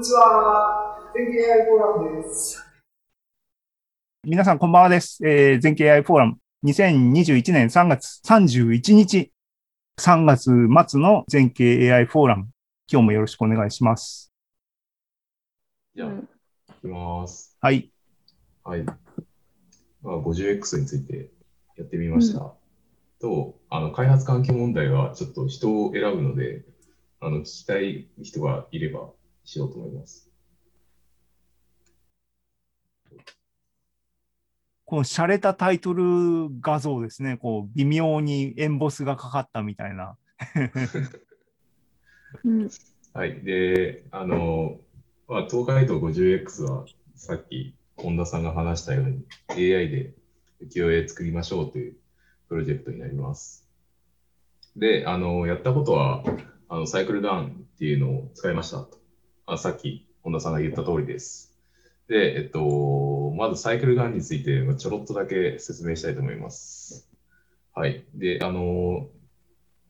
にちは。全景 AI フォーラムです。皆さん、こんばんはです。えー、全景 AI フォーラム、2021年3月31日、3月末の全景 AI フォーラム、今日もよろしくお願いします。じゃあ、いきます。はい。はい。まあ、50X についてやってみました。うん、と、あの、開発環境問題はちょっと人を選ぶので、あの、聞きたい人がいればしようと思います。この洒落たタイトル画像ですね、こう微妙にエンボスがかかったみたいな。はい、で、あの、まあ、東海道 50X はさっき本田さんが話したように AI で浮世絵作りましょうというプロジェクトになります。で、あの、やったことは、あの、サイクルダウンっていうのを使いましたと。まあさっき本田さんが言った通りです。で、えっと、まずサイクルガンについてちょろっとだけ説明したいと思います。はい。で、あの、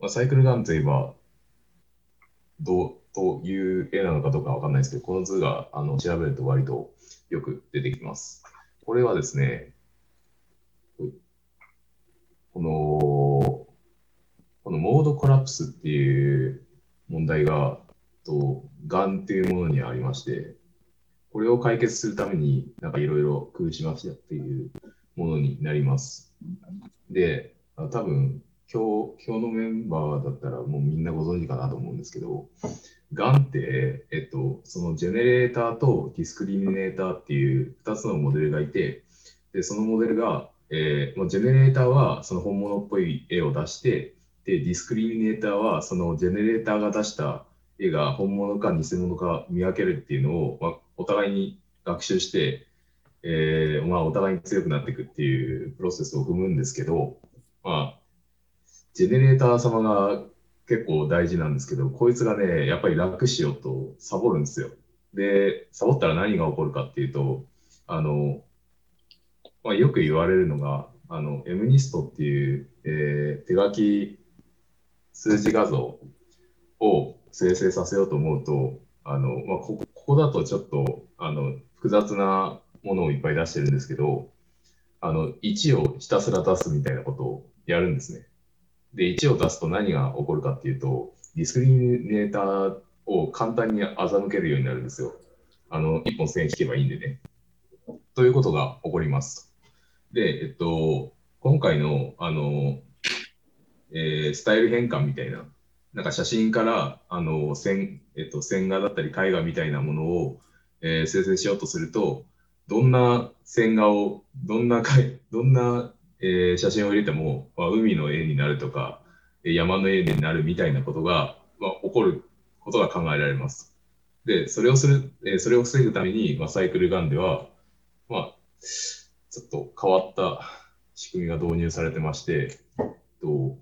まあサイクルガンといえば、どうという絵なのかどうかわかんないですけど、この図があの調べると割とよく出てきます。これはですね、この、このモードコラプスっていう問題が、と、がんっていうものにありまして、これを解決するために、なんかいろいろ工夫しましたっていうものになります。で、多分今日、今日のメンバーだったらもうみんなご存知かなと思うんですけど、がんって、えっと、そのジェネレーターとディスクリミネーターっていう2つのモデルがいて、で、そのモデルが、えー、ジェネレーターはその本物っぽい絵を出して、で、ディスクリミネーターはそのジェネレーターが出した絵が本物か偽物か見分けるっていうのを、まあ、お互いに学習して、えーまあ、お互いに強くなっていくっていうプロセスを踏むんですけど、まあ、ジェネレーター様が結構大事なんですけど、こいつがね、やっぱり楽しようとサボるんですよ。で、サボったら何が起こるかっていうと、あの、まあ、よく言われるのが、あの、エムニストっていう、えー、手書き数字画像を生成させようと思うと、あのまあ、こここだとちょっとあの複雑なものをいっぱい出してるんですけど、あの1をひたすら出すみたいなことをやるんですね。で、1を出すと何が起こるかっていうと、ディスクリミネーターを簡単に欺けるようになるんですよ。あの、1本線引けばいいんでね。ということが起こります。で、えっと、今回の、あの、えー、スタイル変換みたいななんか写真からあの線,、えっと、線画だったり絵画みたいなものを、えー、生成しようとするとどんな線画をどんなどんな、えー、写真を入れても、まあ、海の絵になるとか山の絵になるみたいなことが、まあ、起こることが考えられます。で、それをする、えー、それを防ぐために、まあ、サイクルガンでは、まあ、ちょっと変わった仕組みが導入されてまして、と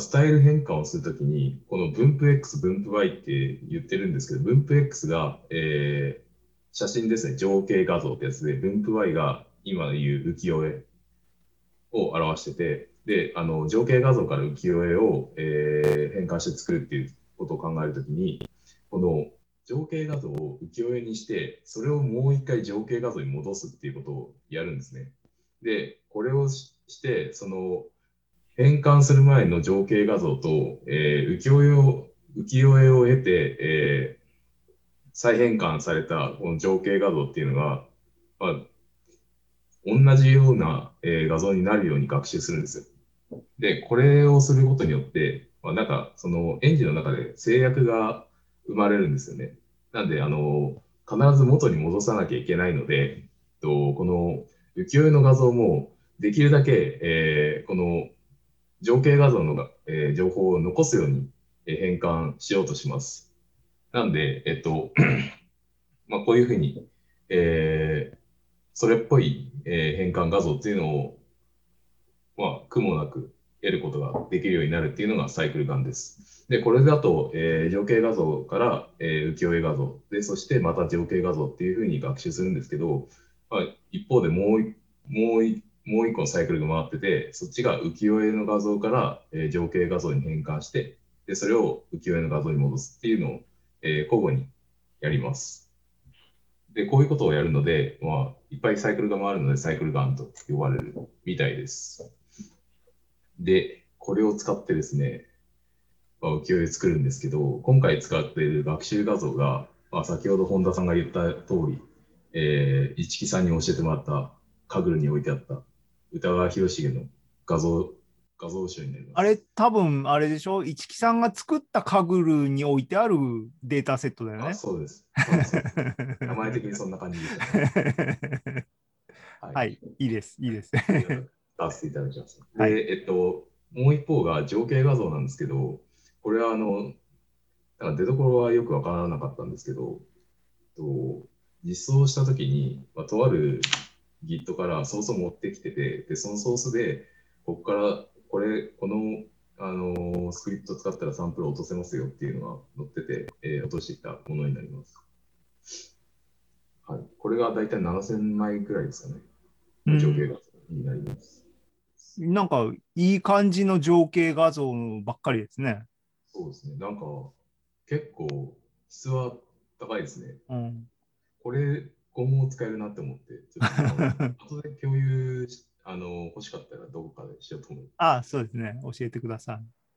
スタイル変換をするときに、この分布 X、分布 Y って言ってるんですけど、分布 X が、えー、写真ですね、情景画像ってやつで、分布 Y が今言う浮世絵を表してて、で、あの、情景画像から浮世絵を、えー、変換して作るっていうことを考えるときに、この情景画像を浮世絵にして、それをもう一回情景画像に戻すっていうことをやるんですね。で、これをして、その変換する前の情景画像と、えー、浮世絵を浮世絵を経て、えー、再変換されたこの情景画像っていうのが、まあ、同じような、えー、画像になるように学習するんですよ。で、これをすることによって、まあ、なんかそのエンジンの中で制約が生まれるんですよね。なんで、あの、必ず元に戻さなきゃいけないので、とこの浮世絵の画像もできるだけ、えー、この情景画像の、えー、情報を残すように、変換しようとします。なんで、えっと、まあ、こういうふうに、えー、それっぽい、え、変換画像っていうのを、まあ、苦もなく得ることができるようになるっていうのがサイクルガンです。で、これだと、えー、情景画像から、えー、浮世絵画像で、そしてまた情景画像っていうふうに学習するんですけど、まあ、一方でもう、もうもう一個のサイクルが回ってて、そっちが浮世絵の画像から、えー、情景画像に変換して、で、それを浮世絵の画像に戻すっていうのを、えー、交互にやります。で、こういうことをやるので、まあ、いっぱいサイクルが回るので、サイクルガンと呼ばれるみたいです。で、これを使ってですね、まあ、浮世絵作るんですけど、今回使っている学習画像が、まあ、先ほど本田さんが言った通り、えー、市木さんに教えてもらったカグルに置いてあった歌川広重の画像、画像集になります。あれ、多分、あれでしょ？市木さんが作ったカグルに置いてあるデータセットだよねあ。そうです。です名前的にそんな感じでしたね。ははい、いいです、いいです。使わせていただきます。で、はいえっと、もう一方が情景画像なんですけど、これはあの、なんか出所はよくわからなかったんですけど、と実装したときに、まあ、とある Git からソースを持ってきてて、で、そのソースで、ここから、これ、この、あのースクリプト使ったらサンプル落とせますよっていうのが載ってて、えー落としてきたものになります。はい。これがだいたい7000枚くらいですかね。うん情景画像になります。なんか、いい感じの情景画像ばっかりですね。そうですね。なんか、結構、質は高いですね。うん。これ、今後使えるなって思って、ちょっと、後で共有し、あの、欲しかったらどこかでしようと思う。あそうですね。教えてください。